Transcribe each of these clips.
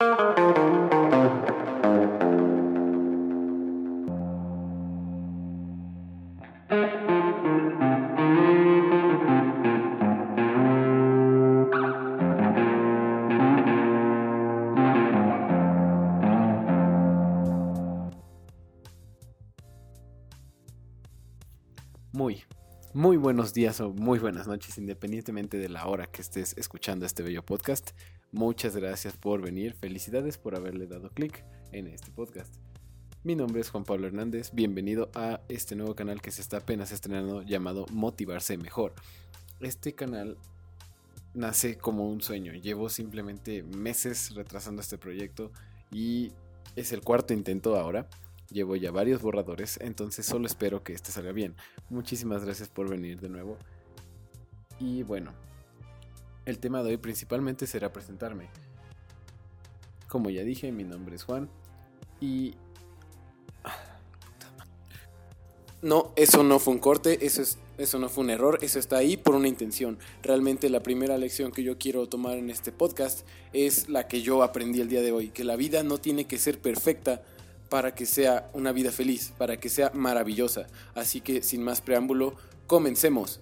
Muy, buenos días o muy buenas noches, independientemente de la hora que estés escuchando este bello podcast. Muchas gracias por venir, felicidades por haberle dado clic en este podcast. Mi nombre es Juan Pablo Hernández, bienvenido a este nuevo canal que se está apenas estrenando llamado Motivarse Mejor. Este canal nace como un sueño, llevo simplemente meses retrasando este proyecto y es el cuarto intento ahora. Llevo ya varios borradores, entonces solo espero que este salga bien. Muchísimas gracias por venir de nuevo. Y bueno, el tema de hoy principalmente será presentarme. Como ya dije, mi nombre es Juan y... No, eso no fue un corte, eso, es, eso no fue un error, eso está ahí por una intención. Realmente la primera lección que yo quiero tomar en este podcast es la que yo aprendí el día de hoy, que la vida no tiene que ser perfecta para que sea una vida feliz, para que sea maravillosa. Así que sin más preámbulo, comencemos.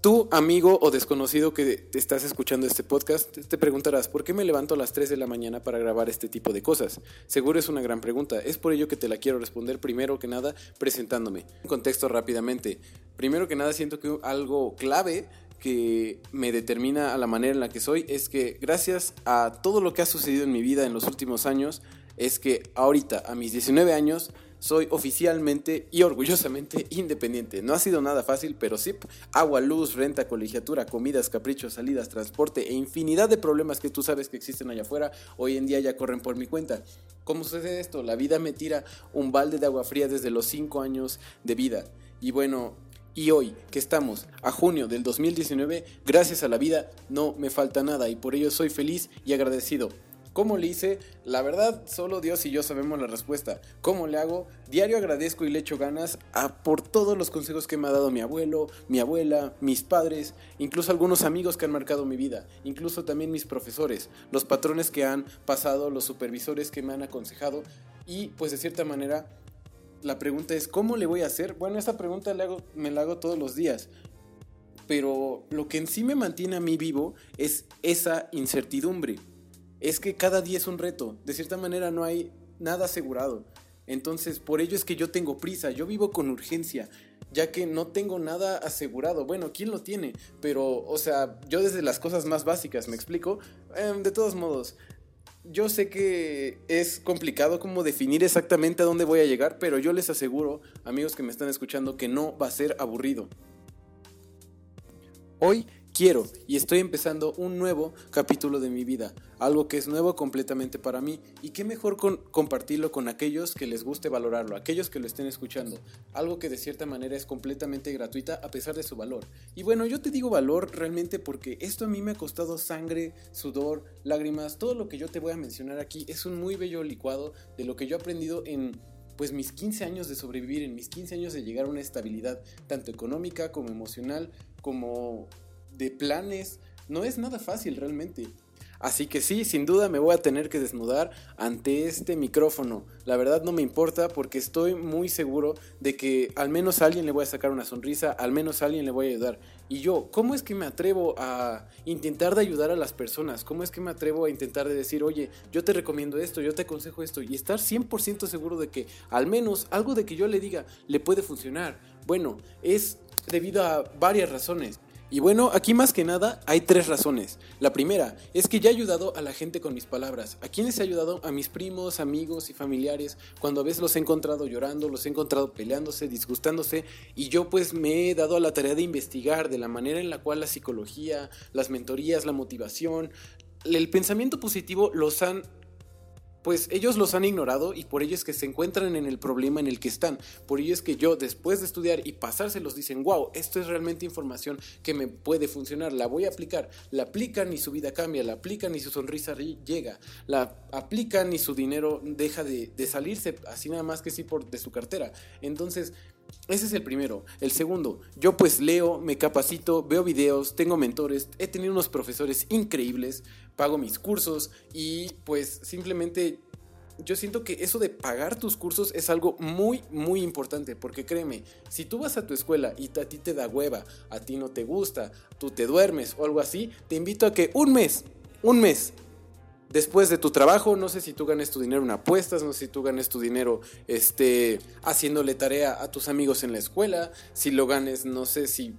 Tú, amigo o desconocido que te estás escuchando este podcast, te preguntarás, ¿por qué me levanto a las 3 de la mañana para grabar este tipo de cosas? Seguro es una gran pregunta, es por ello que te la quiero responder primero que nada presentándome. Un contexto rápidamente. Primero que nada siento que algo clave que me determina a la manera en la que soy es que gracias a todo lo que ha sucedido en mi vida en los últimos años, es que ahorita, a mis 19 años, soy oficialmente y orgullosamente independiente. No ha sido nada fácil, pero sí, agua, luz, renta, colegiatura, comidas, caprichos, salidas, transporte e infinidad de problemas que tú sabes que existen allá afuera, hoy en día ya corren por mi cuenta. ¿Cómo sucede esto? La vida me tira un balde de agua fría desde los 5 años de vida. Y bueno, y hoy, que estamos a junio del 2019, gracias a la vida no me falta nada y por ello soy feliz y agradecido. ¿Cómo le hice? La verdad, solo Dios y yo sabemos la respuesta. ¿Cómo le hago? Diario agradezco y le echo ganas a por todos los consejos que me ha dado mi abuelo, mi abuela, mis padres, incluso algunos amigos que han marcado mi vida, incluso también mis profesores, los patrones que han pasado, los supervisores que me han aconsejado y pues de cierta manera la pregunta es ¿cómo le voy a hacer? Bueno, esta pregunta me la hago todos los días pero lo que en sí me mantiene a mí vivo es esa incertidumbre es que cada día es un reto. De cierta manera no hay nada asegurado. Entonces, por ello es que yo tengo prisa, yo vivo con urgencia, ya que no tengo nada asegurado. Bueno, ¿quién lo tiene? Pero, o sea, yo desde las cosas más básicas, ¿me explico? Em, de todos modos, yo sé que es complicado como definir exactamente a dónde voy a llegar, pero yo les aseguro, amigos que me están escuchando, que no va a ser aburrido. Hoy quiero y estoy empezando un nuevo capítulo de mi vida, algo que es nuevo completamente para mí y qué mejor compartirlo con aquellos que les guste valorarlo, aquellos que lo estén escuchando, algo que de cierta manera es completamente gratuita a pesar de su valor. Y bueno, yo te digo valor realmente porque esto a mí me ha costado sangre, sudor, lágrimas, todo lo que yo te voy a mencionar aquí es un muy bello licuado de lo que yo he aprendido en pues mis 15 años de sobrevivir, en mis 15 años de llegar a una estabilidad tanto económica como emocional, como de planes, no es nada fácil realmente. Así que sí, sin duda me voy a tener que desnudar ante este micrófono. La verdad no me importa porque estoy muy seguro de que al menos a alguien le voy a sacar una sonrisa, al menos alguien le voy a ayudar. Y yo, ¿cómo es que me atrevo a intentar de ayudar a las personas? ¿Cómo es que me atrevo a intentar de decir, oye, yo te recomiendo esto, yo te aconsejo esto? Y estar 100% seguro de que al menos algo de que yo le diga le puede funcionar. Bueno, es debido a varias razones. Y bueno, aquí más que nada hay tres razones. La primera es que ya he ayudado a la gente con mis palabras. ¿A quiénes he ayudado? A mis primos, amigos y familiares. Cuando a veces los he encontrado llorando, los he encontrado peleándose, disgustándose. Y yo pues me he dado a la tarea de investigar de la manera en la cual la psicología, las mentorías, la motivación, el pensamiento positivo los han pues ellos los han ignorado y por ello es que se encuentran en el problema en el que están. Por ello es que yo, después de estudiar y pasárselos, dicen, wow, esto es realmente información que me puede funcionar, la voy a aplicar. La aplican y su vida cambia, la aplican y su sonrisa llega, la aplican y su dinero deja de, salirse así nada más que sí por de su cartera. Entonces, ese es el primero. El segundo, yo pues leo, me capacito, veo videos, tengo mentores, he tenido unos profesores increíbles, pago mis cursos y pues simplemente yo siento que eso de pagar tus cursos es algo muy, muy importante, porque créeme, si tú vas a tu escuela y a ti te da hueva, a ti no te gusta, tú te duermes o algo así, te invito a que un mes, un mes, después de tu trabajo, no sé si tú ganes tu dinero en apuestas, no sé si tú ganes tu dinero este, haciéndole tarea a tus amigos en la escuela, si lo ganes, no sé si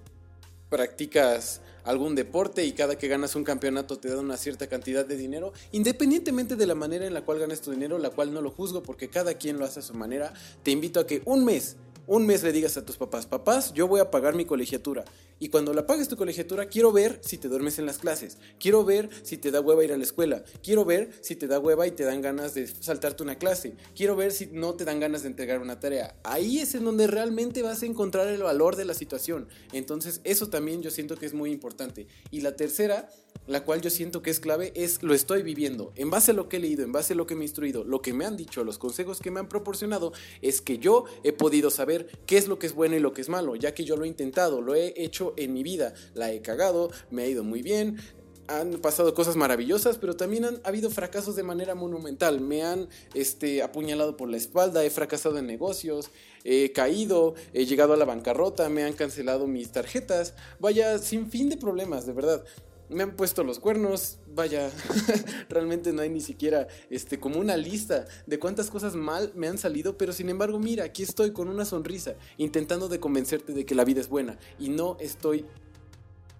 practicas algún deporte y cada que ganas un campeonato te da una cierta cantidad de dinero, independientemente de la manera en la cual ganes tu dinero, la cual no lo juzgo porque cada quien lo hace a su manera, te invito a que un mes un mes le digas a tus papás, papás, yo voy a pagar mi colegiatura. Y cuando la pagues tu colegiatura, quiero ver si te duermes en las clases. Quiero ver si te da hueva ir a la escuela. Quiero ver si te da hueva y te dan ganas de saltarte una clase. Quiero ver si no te dan ganas de entregar una tarea. Ahí es en donde realmente vas a encontrar el valor de la situación. Entonces, eso también yo siento que es muy importante. Y la tercera, la cual yo siento que es clave, es lo estoy viviendo. En base a lo que he leído, en base a lo que me he instruido, lo que me han dicho, los consejos que me han proporcionado, es que yo he podido saber qué es lo que es bueno y lo que es malo, ya que yo lo he intentado, lo he hecho en mi vida, la he cagado, me ha ido muy bien, han pasado cosas maravillosas, pero también han habido fracasos de manera monumental. Me han este, apuñalado por la espalda, he fracasado en negocios, he caído, he llegado a la bancarrota, me han cancelado mis tarjetas. Vaya, sin fin de problemas, de verdad me han puesto los cuernos, vaya, realmente no hay ni siquiera este como una lista de cuántas cosas mal me han salido, pero sin embargo, mira, aquí estoy con una sonrisa intentando de convencerte de que la vida es buena y no estoy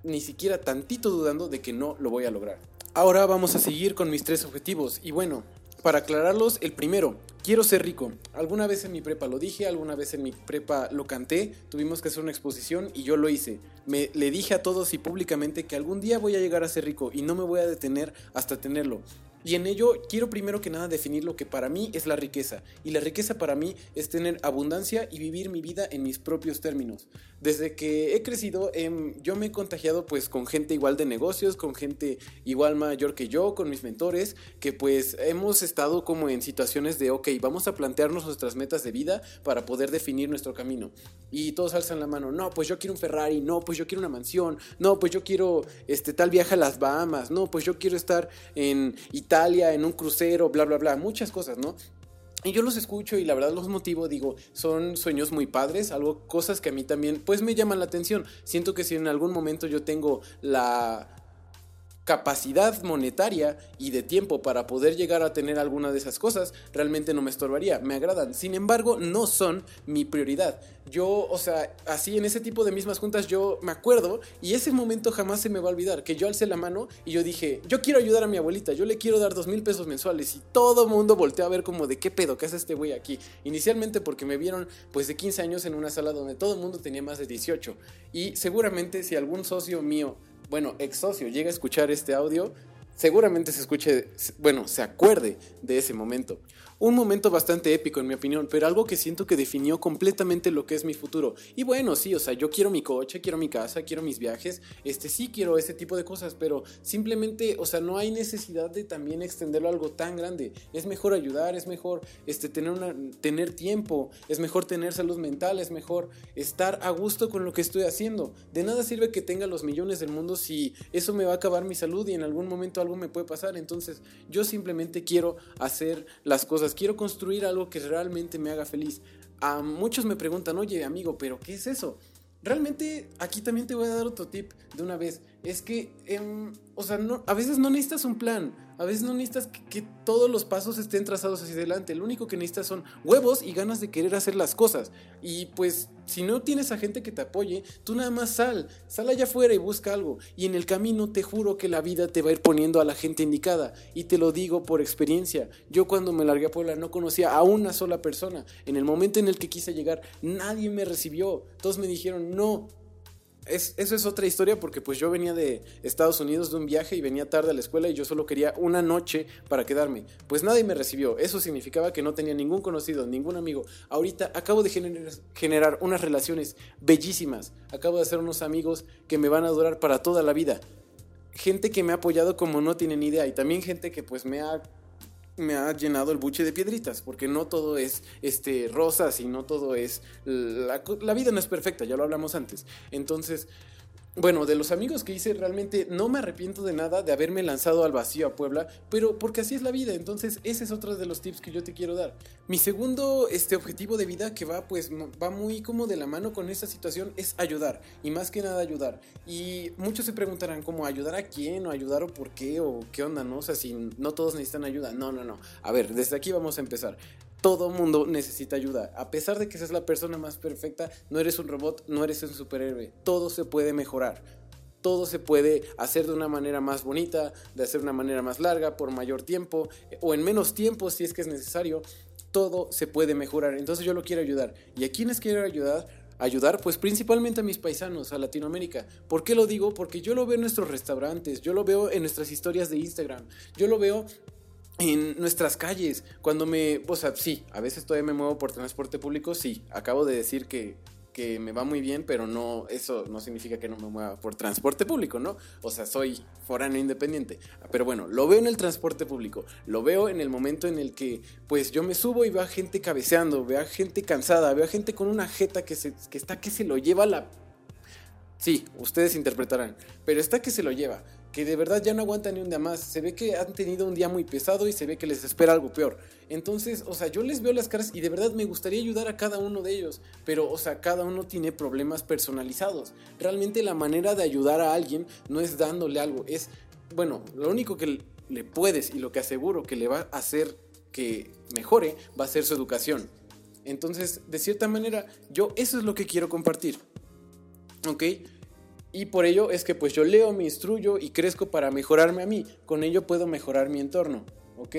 ni siquiera tantito dudando de que no lo voy a lograr. Ahora vamos a seguir con mis tres objetivos y bueno, para aclararlos, el primero, quiero ser rico. Alguna vez en mi prepa lo dije, alguna vez en mi prepa lo canté, tuvimos que hacer una exposición y yo lo hice. Me le dije a todos y públicamente que algún día voy a llegar a ser rico y no me voy a detener hasta tenerlo. Y en ello quiero primero que nada definir lo que para mí es la riqueza. Y la riqueza para mí es tener abundancia y vivir mi vida en mis propios términos. Desde que he crecido, em, yo me he contagiado pues con gente igual de negocios, con gente igual mayor que yo, con mis mentores, que pues hemos estado como en situaciones de, ok, vamos a plantearnos nuestras metas de vida para poder definir nuestro camino. Y todos alzan la mano, no, pues yo quiero un Ferrari, no, pues yo quiero una mansión, no, pues yo quiero este tal viaje a las Bahamas, no, pues yo quiero estar en en un crucero, bla, bla, bla, muchas cosas, ¿no? Y yo los escucho y la verdad los motivo, digo, son sueños muy padres, algo, cosas que a mí también pues me llaman la atención. Siento que si en algún momento yo tengo la capacidad monetaria y de tiempo para poder llegar a tener alguna de esas cosas, realmente no me estorbaría, me agradan. Sin embargo, no son mi prioridad. Yo, o sea, así en ese tipo de mismas juntas yo me acuerdo y ese momento jamás se me va a olvidar, que yo alcé la mano y yo dije, yo quiero ayudar a mi abuelita, yo le quiero dar dos mil pesos mensuales y todo mundo volteó a ver como de qué pedo, qué hace este güey aquí. Inicialmente porque me vieron pues de 15 años en una sala donde todo el mundo tenía más de 18 y seguramente si algún socio mío bueno, ex socio llega a escuchar este audio, seguramente se escuche, bueno, se acuerde de ese momento. Un momento bastante épico en mi opinión, pero algo que siento que definió completamente lo que es mi futuro. Y bueno, sí, o sea, yo quiero mi coche, quiero mi casa, quiero mis viajes, este sí quiero ese tipo de cosas, pero simplemente, o sea, no hay necesidad de también extenderlo a algo tan grande. Es mejor ayudar, es mejor este tener tener tiempo, es mejor tener salud mental, es mejor estar a gusto con lo que estoy haciendo. De nada sirve que tenga los millones del mundo si eso me va a acabar mi salud y en algún momento algo me puede pasar. Entonces, yo simplemente quiero hacer las cosas quiero construir algo que realmente me haga feliz. A muchos me preguntan, oye amigo, pero ¿qué es eso? Realmente aquí también te voy a dar otro tip de una vez. Es que, em, o sea, a veces no necesitas un plan. A veces no necesitas que, todos los pasos estén trazados hacia adelante. Lo único que necesitas son huevos y ganas de querer hacer las cosas. Y pues, si no tienes a gente que te apoye, tú nada más sal. Sal allá afuera y busca algo. Y en el camino te juro que la vida te va a ir poniendo a la gente indicada. Y te lo digo por experiencia. Yo cuando me largué a Puebla no conocía a una sola persona. En el momento en el que quise llegar, nadie me recibió. Todos me dijeron, no, eso es otra historia porque pues yo venía de Estados Unidos de un viaje y venía tarde a la escuela y yo solo quería una noche para quedarme. Pues nadie me recibió. Eso significaba que no tenía ningún conocido, ningún amigo. Ahorita acabo de generar unas relaciones bellísimas. Acabo de hacer unos amigos que me van a durar para toda la vida. Gente que me ha apoyado como no tienen idea y también gente que pues me ha me ha llenado el buche de piedritas, porque no todo es este, rosas y no todo es... La, la vida no es perfecta, ya lo hablamos antes. Entonces, bueno, de los amigos que hice, realmente no me arrepiento de nada de haberme lanzado al vacío a Puebla, pero porque así es la vida, entonces ese es otro de los tips que yo te quiero dar. Mi segundo este, objetivo de vida que va pues va muy como de la mano con esta situación es ayudar, y más que nada ayudar. Y muchos se preguntarán cómo ayudar a quién, o ayudar o por qué, o qué onda, ¿no? O sea, si no todos necesitan ayuda. No, no, no. A ver, desde aquí vamos a empezar todo mundo necesita ayuda. A pesar de que seas la persona más perfecta, no eres un robot, no eres un superhéroe. Todo se puede mejorar. Todo se puede hacer de una manera más bonita, de hacer una manera más larga, por mayor tiempo, o en menos tiempo si es que es necesario. Todo se puede mejorar. Entonces yo lo quiero ayudar. ¿Y a quiénes quiero ayudar? ayudar pues principalmente a mis paisanos, a Latinoamérica. ¿Por qué lo digo? Porque yo lo veo en nuestros restaurantes, yo lo veo en nuestras historias de Instagram, yo lo veo en nuestras calles, cuando me, o sea, sí, a veces todavía me muevo por transporte público, sí, acabo de decir que, que me va muy bien, pero no, eso no significa que no me mueva por transporte público, ¿no? O sea, soy foráneo independiente. Pero bueno, lo veo en el transporte público, lo veo en el momento en el que, pues yo me subo y veo a gente cabeceando, veo a gente cansada, veo a gente con una jeta que, se, que está que se lo lleva la... Sí, ustedes interpretarán, pero está que se lo lleva que de verdad ya no aguantan ni un día más. Se ve que han tenido un día muy pesado y se ve que les espera algo peor. Entonces, o sea, yo les veo las caras y de verdad me gustaría ayudar a cada uno de ellos. Pero, o sea, cada uno tiene problemas personalizados. Realmente la manera de ayudar a alguien no es dándole algo. Es, bueno, lo único que le puedes y lo que aseguro que le va a hacer que mejore va a ser su educación. Entonces, de cierta manera, yo eso es lo que quiero compartir. ¿Ok? Y por ello es que pues yo leo, me instruyo y crezco para mejorarme a mí. Con ello puedo mejorar mi entorno, ¿ok?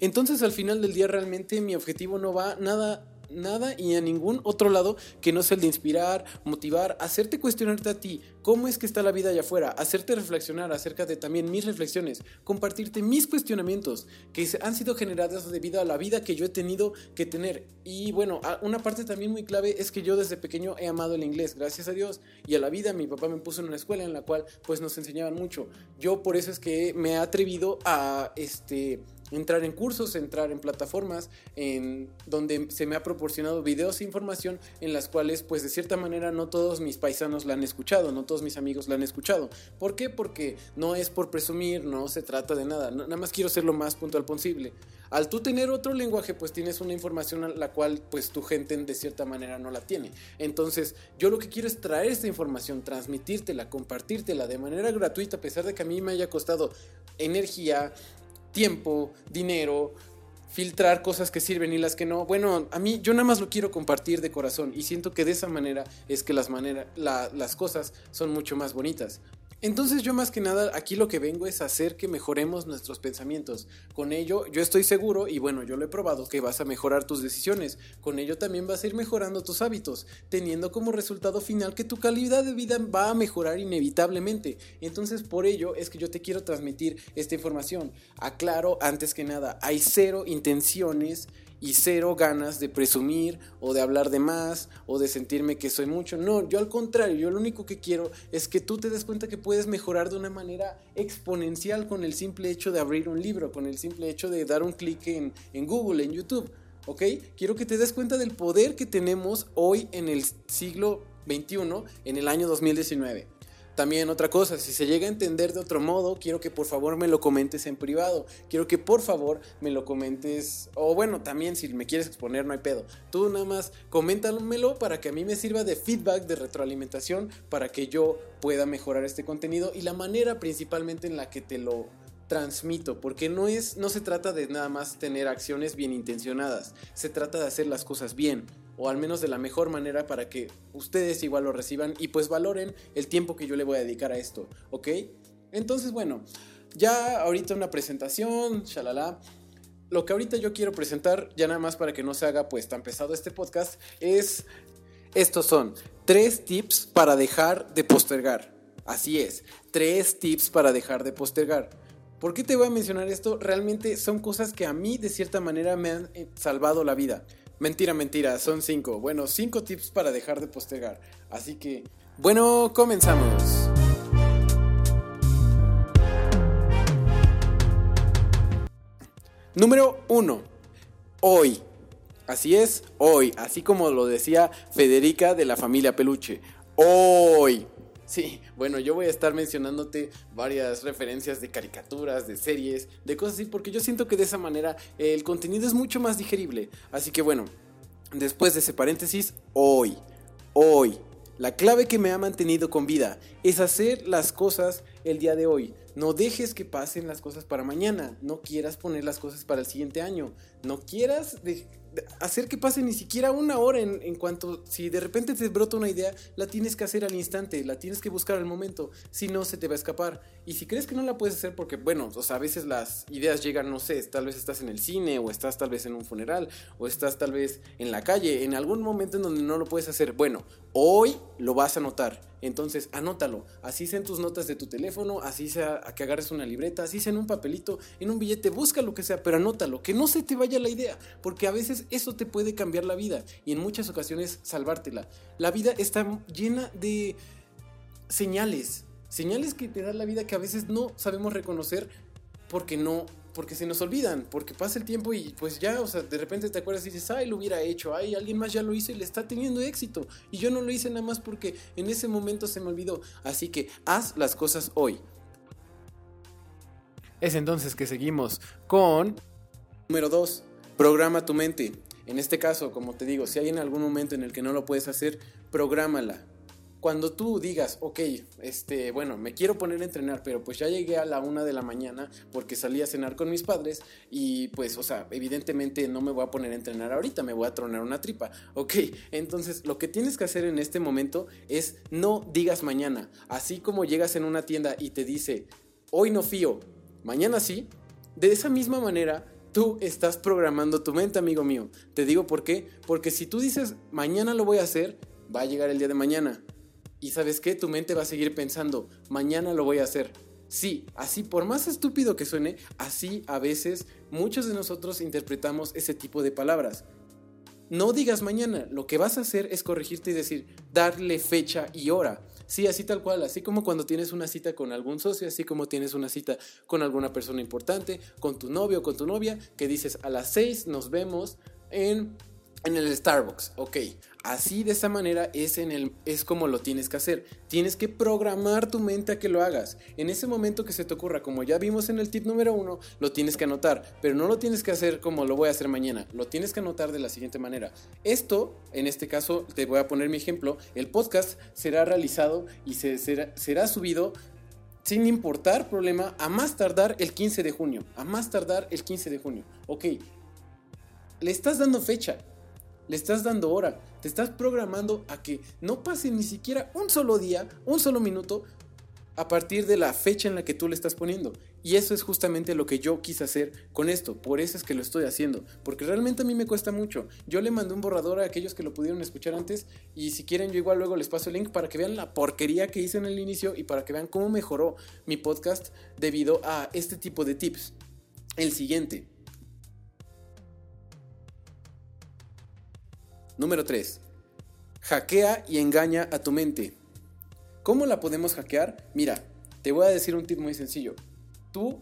Entonces al final del día realmente mi objetivo no va nada nada y a ningún otro lado que no sea el de inspirar, motivar, hacerte cuestionarte a ti cómo es que está la vida allá afuera, hacerte reflexionar acerca de también mis reflexiones, compartirte mis cuestionamientos que han sido generados debido a la vida que yo he tenido que tener. Y bueno, una parte también muy clave es que yo desde pequeño he amado el inglés, gracias a Dios, y a la vida mi papá me puso en una escuela en la cual pues nos enseñaban mucho. Yo por eso es que me he atrevido a este entrar en cursos, entrar en plataformas en donde se me ha proporcionado videos e información en las cuales pues de cierta manera no todos mis paisanos la han escuchado, no todos mis amigos la han escuchado. ¿Por qué? Porque no es por presumir, no se trata de nada, nada más quiero ser lo más puntual posible. Al tú tener otro lenguaje pues tienes una información a la cual pues tu gente de cierta manera no la tiene. Entonces yo lo que quiero es traer esta información, transmitírtela, compartírtela de manera gratuita a pesar de que a mí me haya costado energía, tiempo, dinero, filtrar cosas que sirven y las que no. Bueno, a mí yo nada más lo quiero compartir de corazón y siento que de esa manera es que las, las cosas son mucho más bonitas. Entonces yo más que nada aquí lo que vengo es hacer que mejoremos nuestros pensamientos. Con ello yo estoy seguro y bueno, yo lo he probado que vas a mejorar tus decisiones. Con ello también vas a ir mejorando tus hábitos, teniendo como resultado final que tu calidad de vida va a mejorar inevitablemente. Entonces por ello es que yo te quiero transmitir esta información. Aclaro antes que nada, hay cero intenciones y cero ganas de presumir o de hablar de más o de sentirme que soy mucho. No, yo al contrario, yo lo único que quiero es que tú te des cuenta que puedes mejorar de una manera exponencial con el simple hecho de abrir un libro, con el simple hecho de dar un clic en, en Google, en YouTube. ¿Ok? Quiero que te des cuenta del poder que tenemos hoy en el siglo XXI, en el año 2019. También otra cosa, si se llega a entender de otro modo, quiero que por favor me lo comentes en privado. Quiero que por favor me lo comentes, o bueno, también si me quieres exponer, no hay pedo. Tú nada más coméntamelo para que a mí me sirva de feedback, de retroalimentación, para que yo pueda mejorar este contenido y la manera principalmente en la que te lo transmito, porque no es no se trata de nada más tener acciones bien intencionadas, se trata de hacer las cosas bien o al menos de la mejor manera para que ustedes igual lo reciban y pues valoren el tiempo que yo le voy a dedicar a esto, ¿ok? Entonces, bueno, ya ahorita una presentación, shalala. Lo que ahorita yo quiero presentar, ya nada más para que no se haga pues tan pesado este podcast, es, estos son tres tips para dejar de postergar. Así es, tres tips para dejar de postergar. ¿Por qué te voy a mencionar esto? Realmente son cosas que a mí de cierta manera me han eh, salvado la vida. Mentira, mentira, son cinco. Bueno, cinco tips para dejar de postergar. Así que, bueno, comenzamos. Número uno. Hoy. Así es, hoy. Así como lo decía Federica de la familia Peluche. hoy. Sí, bueno, yo voy a estar mencionándote varias referencias de caricaturas, de series, de cosas así, porque yo siento que de esa manera el contenido es mucho más digerible. Así que bueno, después de ese paréntesis, hoy, hoy, la clave que me ha mantenido con vida es hacer las cosas el día de hoy. No dejes que pasen las cosas para mañana. No quieras poner las cosas para el siguiente año. No quieras hacer que pase ni siquiera una hora en, cuanto, si de repente te brota una idea, la tienes que hacer al instante, la tienes que buscar al momento, si no se te va a escapar. Y si crees que no la puedes hacer porque, bueno, o sea, a veces las ideas llegan, no sé, tal vez estás en el cine o estás tal vez en un funeral o estás tal vez en la calle, en algún momento en donde no lo puedes hacer, bueno, hoy lo vas a notar. Entonces, anótalo. Así sea en tus notas de tu teléfono, así sea a que agarres una libreta, así sea en un papelito, en un billete, busca lo que sea, pero anótalo, que no se te vaya la idea, porque a veces eso te puede cambiar la vida y en muchas ocasiones salvártela. La vida está llena de señales, señales que te da la vida que a veces no sabemos reconocer porque no porque se nos olvidan, porque pasa el tiempo y pues ya, o sea, de repente te acuerdas y dices, ay, lo hubiera hecho, ay, alguien más ya lo hizo y le está teniendo éxito. Y yo no lo hice nada más porque en ese momento se me olvidó. Así que haz las cosas hoy. Es entonces que seguimos con... Número 2. Programa tu mente. En este caso, como te digo, si hay en algún momento en el que no lo puedes hacer, prográmala cuando tú digas, ok, este, bueno, me quiero poner a entrenar, pero pues ya llegué a la una de la mañana porque salí a cenar con mis padres y pues, o sea, evidentemente no me voy a poner a entrenar ahorita, me voy a tronar una tripa. Ok, entonces lo que tienes que hacer en este momento es no digas mañana. Así como llegas en una tienda y te dice, hoy no fío, mañana sí, de esa misma manera tú estás programando tu mente, amigo mío. Te digo por qué, porque si tú dices, mañana lo voy a hacer, va a llegar el día de mañana y sabes qué, tu mente va a seguir pensando, mañana lo voy a hacer. Sí, así por más estúpido que suene, así a veces muchos de nosotros interpretamos ese tipo de palabras. No digas mañana, lo que vas a hacer es corregirte y decir, darle fecha y hora. Sí, así tal cual, así como cuando tienes una cita con algún socio, así como tienes una cita con alguna persona importante, con tu novio o con tu novia, que dices a las 6 nos vemos en en el Starbucks, ok. Así de esa manera es, en el, es como lo tienes que hacer. Tienes que programar tu mente a que lo hagas. En ese momento que se te ocurra, como ya vimos en el tip número uno, lo tienes que anotar. Pero no lo tienes que hacer como lo voy a hacer mañana. Lo tienes que anotar de la siguiente manera. Esto, en este caso, te voy a poner mi ejemplo. El podcast será realizado y se, será, será subido sin importar problema a más tardar el 15 de junio. A más tardar el 15 de junio. Ok. Le estás dando fecha le estás dando hora, te estás programando a que no pase ni siquiera un solo día, un solo minuto a partir de la fecha en la que tú le estás poniendo. Y eso es justamente lo que yo quise hacer con esto, por eso es que lo estoy haciendo, porque realmente a mí me cuesta mucho. Yo le mandé un borrador a aquellos que lo pudieron escuchar antes y si quieren yo igual luego les paso el link para que vean la porquería que hice en el inicio y para que vean cómo mejoró mi podcast debido a este tipo de tips. El siguiente, Número 3. Hackea y engaña a tu mente. ¿Cómo la podemos hackear? Mira, te voy a decir un tip muy sencillo. Tú,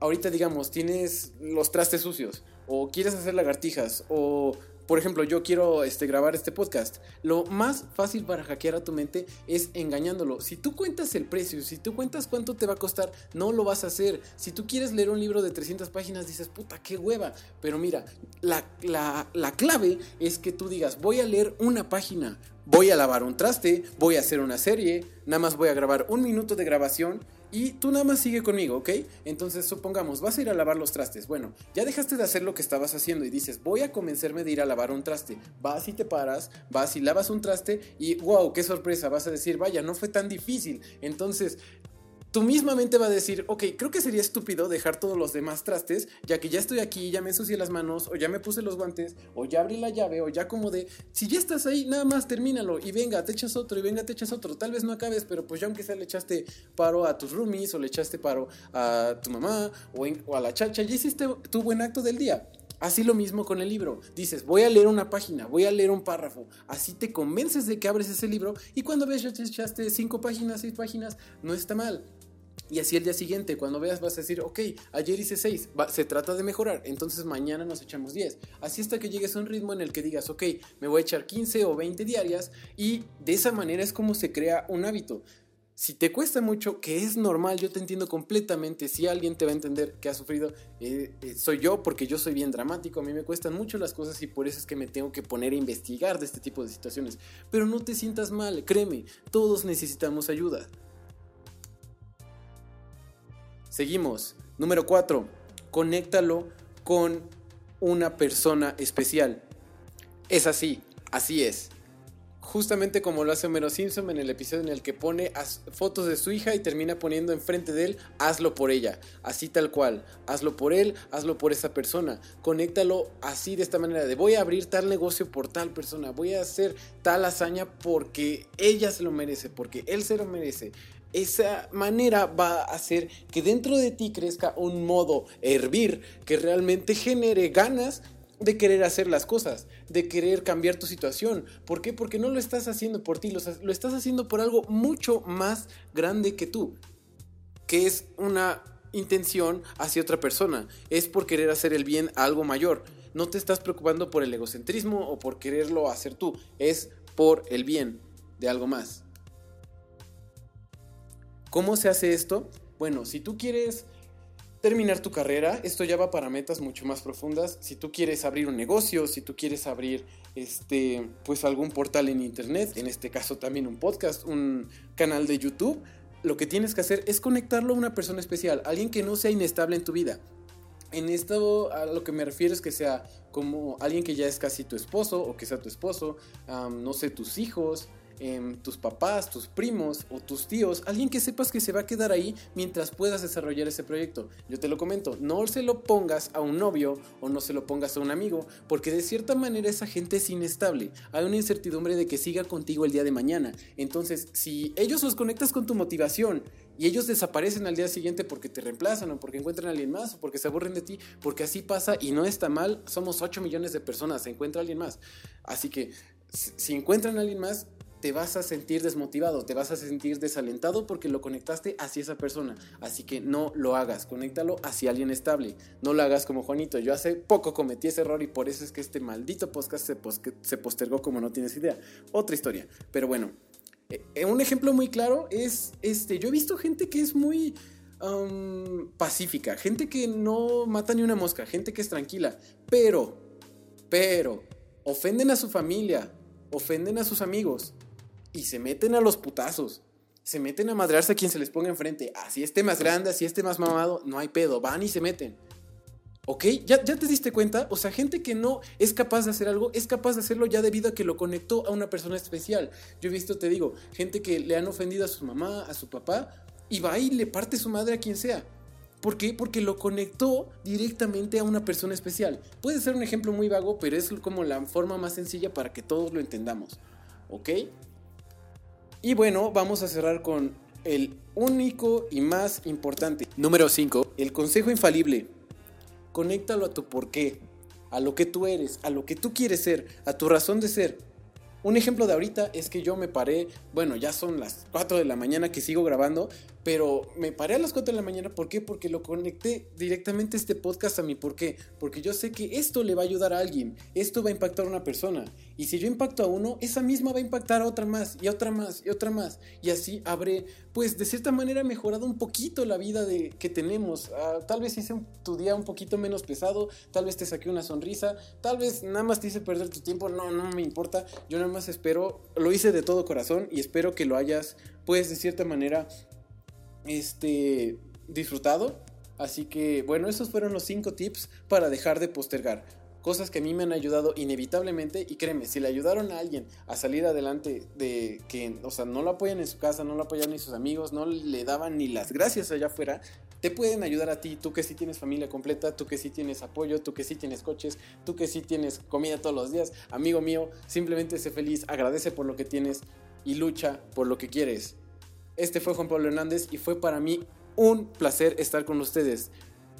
ahorita digamos, tienes los trastes sucios, o quieres hacer lagartijas, o por ejemplo, yo quiero este, grabar este podcast. Lo más fácil para hackear a tu mente es engañándolo. Si tú cuentas el precio, si tú cuentas cuánto te va a costar, no lo vas a hacer. Si tú quieres leer un libro de 300 páginas, dices, puta, qué hueva. Pero mira, la, la clave es que tú digas, voy a leer una página, voy a lavar un traste, voy a hacer una serie, nada más voy a grabar un minuto de grabación y tú nada más sigue conmigo, ¿ok? Entonces supongamos, vas a ir a lavar los trastes. Bueno, ya dejaste de hacer lo que estabas haciendo y dices, voy a convencerme de ir a lavar un traste. Vas y te paras, vas y lavas un traste y wow, qué sorpresa, vas a decir, vaya, no fue tan difícil. Entonces, tu misma mente va a decir, ok, creo que sería estúpido dejar todos los demás trastes, ya que ya estoy aquí, ya me ensucié las manos, o ya me puse los guantes, o ya abrí la llave, o ya como de, si ya estás ahí, nada más termínalo, y venga, te echas otro, y venga, te echas otro, tal vez no acabes, pero pues ya aunque sea le echaste paro a tus roomies, o le echaste paro a tu mamá, o, o a la chacha, ya hiciste tu buen acto del día. Así lo mismo con el libro. Dices, voy a leer una página, voy a leer un párrafo. Así te convences de que abres ese libro y cuando ves ya te echaste cinco páginas, seis páginas, no está mal. Y así el día siguiente, cuando veas, vas a decir, ok, ayer hice 6, se trata de mejorar, entonces mañana nos echamos 10. Así hasta que llegues a un ritmo en el que digas, ok, me voy a echar 15 o 20 diarias y de esa manera es como se crea un hábito. Si te cuesta mucho, que es normal, yo te entiendo completamente. Si alguien te va a entender que ha sufrido, eh, eh, soy yo, porque yo soy bien dramático. A mí me cuestan mucho las cosas y por eso es que me tengo que poner a investigar de este tipo de situaciones. Pero no te sientas mal, créeme, todos necesitamos ayuda. Seguimos. Número 4. Conéctalo con una persona especial. Es así, así es justamente como lo hace Homero Simpson en el episodio en el que pone fotos de su hija y termina poniendo enfrente de él, hazlo por ella, así tal cual, hazlo por él, hazlo por esa persona, conéctalo así de esta manera, de voy a abrir tal negocio por tal persona, voy a hacer tal hazaña porque ella se lo merece, porque él se lo merece. Esa manera va a hacer que dentro de ti crezca un modo hervir que realmente genere ganas de querer hacer las cosas, de querer cambiar tu situación. ¿Por qué? Porque no lo estás haciendo por ti, lo, estás haciendo por algo mucho más grande que tú, que es una intención hacia otra persona, es por querer hacer el bien a algo mayor. No te estás preocupando por el egocentrismo o por quererlo hacer tú, es por el bien de algo más. ¿Cómo se hace esto? Bueno, si tú quieres terminar tu carrera. Esto ya va para metas mucho más profundas. Si tú quieres abrir un negocio, si tú quieres abrir este, pues algún portal en internet, en este caso también un podcast, un canal de YouTube, lo que tienes que hacer es conectarlo a una persona especial, alguien que no sea inestable en tu vida. En esto a lo que me refiero es que sea como alguien que ya es casi tu esposo o que sea tu esposo, no sé, tus hijos, Em, tus papás, tus primos o tus tíos, alguien que sepas que se va a quedar ahí mientras puedas desarrollar ese proyecto. Yo te lo comento, no se lo pongas a un novio o no se lo pongas a un amigo, porque de cierta manera esa gente es inestable. Hay una incertidumbre de que siga contigo el día de mañana. Entonces, si ellos los conectas con tu motivación y ellos desaparecen al día siguiente porque te reemplazan o porque encuentran a alguien más o porque se aburren de ti, porque así pasa y no está mal, somos 8 millones de personas, se encuentra alguien más. Así que si encuentran a alguien más, te vas a sentir desmotivado, te vas a sentir desalentado porque lo conectaste hacia esa persona. Así que no lo hagas, conéctalo hacia alguien estable. No lo hagas como Juanito. Yo hace poco cometí ese error y por eso es que este maldito podcast se, postergó como no tienes idea. Otra historia. Pero bueno, eh, un ejemplo muy claro es este. Yo he visto gente que es muy pacífica, gente que no mata ni una mosca, gente que es tranquila, pero, pero, ofenden a su familia, ofenden a sus amigos, y se meten a los putazos. Se meten a madrearse a quien se les ponga enfrente. Así esté más grande, así esté más mamado, no hay pedo. Van y se meten. ¿Ok? ¿Ya, ¿Ya te diste cuenta? O sea, gente que no es capaz de hacer algo, es capaz de hacerlo ya debido a que lo conectó a una persona especial. Yo he visto, te digo, gente que le han ofendido a su mamá, a su papá, y va y le parte su madre a quien sea. ¿Por qué? Porque lo conectó directamente a una persona especial. Puede ser un ejemplo muy vago, pero es como la forma más sencilla para que todos lo entendamos. ¿Ok? Y bueno, vamos a cerrar con el único y más importante. Número 5. El consejo infalible. Conéctalo a tu porqué, a lo que tú eres, a lo que tú quieres ser, a tu razón de ser. Un ejemplo de ahorita es que yo me paré, bueno, ya son las 4 de la mañana que sigo grabando, pero me paré a las 4 de la mañana, ¿por qué? Porque lo conecté directamente este podcast a mí, ¿por qué? Porque yo sé que esto le va a ayudar a alguien, esto va a impactar a una persona, y si yo impacto a uno, esa misma va a impactar a otra más, y a otra más, y otra más, y así habré, pues de cierta manera, mejorado un poquito la vida de, que tenemos. Ah, tal vez hice tu día un poquito menos pesado, tal vez te saqué una sonrisa, tal vez nada más te hice perder tu tiempo, no, no me importa, yo nada más espero, lo hice de todo corazón y espero que lo hayas, pues de cierta manera, este, disfrutado. Así que bueno, esos fueron los 5 tips para dejar de postergar. Cosas que a mí me han ayudado inevitablemente y créeme, si le ayudaron a alguien a salir adelante de que, o sea, no lo apoyan en su casa, no lo apoyan ni sus amigos, no le daban ni las gracias allá afuera, te pueden ayudar a ti, tú que sí tienes familia completa, tú que sí tienes apoyo, tú que sí tienes coches, tú que sí tienes comida todos los días, amigo mío, simplemente sé feliz, agradece por lo que tienes y lucha por lo que quieres. Este fue Juan Pablo Hernández y fue para mí un placer estar con ustedes.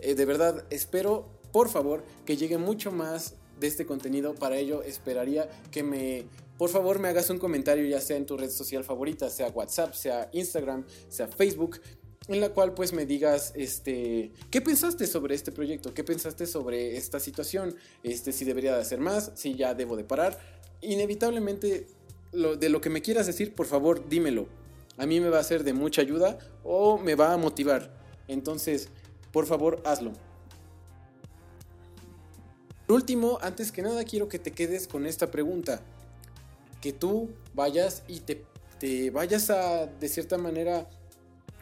Eh, de verdad, espero, por favor, que llegue mucho más de este contenido. Para ello, esperaría que me, por favor, me hagas un comentario, ya sea en tu red social favorita, sea WhatsApp, sea Instagram, sea Facebook. en la cual pues me digas, este, ¿qué pensaste sobre este proyecto? ¿Qué pensaste sobre esta situación? Este, si debería de hacer más, si ya debo de parar. Inevitablemente, lo, de lo que me quieras decir, por favor, dímelo. A mí me va a ser de mucha ayuda o me va a motivar. Entonces, por favor, hazlo. Por último, antes que nada, quiero que te quedes con esta pregunta. Que tú vayas y te, te vayas a, de cierta manera,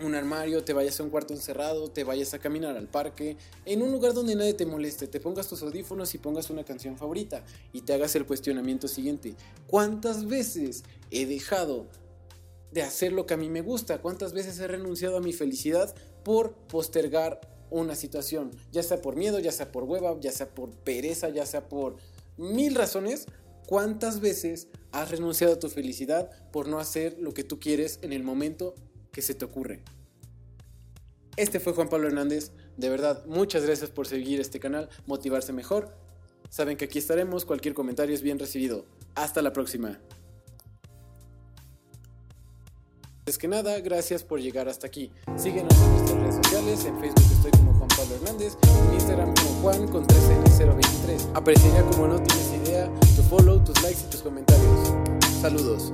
un armario, te vayas a un cuarto encerrado, te vayas a caminar al parque, en un lugar donde nadie te moleste, te pongas tus audífonos y pongas una canción favorita y te hagas el cuestionamiento siguiente. ¿Cuántas veces he dejado de hacer lo que a mí me gusta? ¿Cuántas veces he renunciado a mi felicidad por postergar una situación? Ya sea por miedo, ya sea por hueva, ya sea por pereza, ya sea por mil razones. ¿Cuántas veces has renunciado a tu felicidad por no hacer lo que tú quieres en el momento que se te ocurre. Este fue Juan Pablo Hernández. De verdad, muchas gracias por seguir este canal, motivarse mejor. Saben que aquí estaremos, cualquier comentario es bien recibido. Hasta la próxima. Es que nada, gracias por llegar hasta aquí. Síguenos en nuestras redes sociales, en Facebook estoy como Juan Pablo Hernández, en Instagram como Juan con 3N023. Aparecería como no tienes idea, tu follow, tus likes y tus comentarios. Saludos.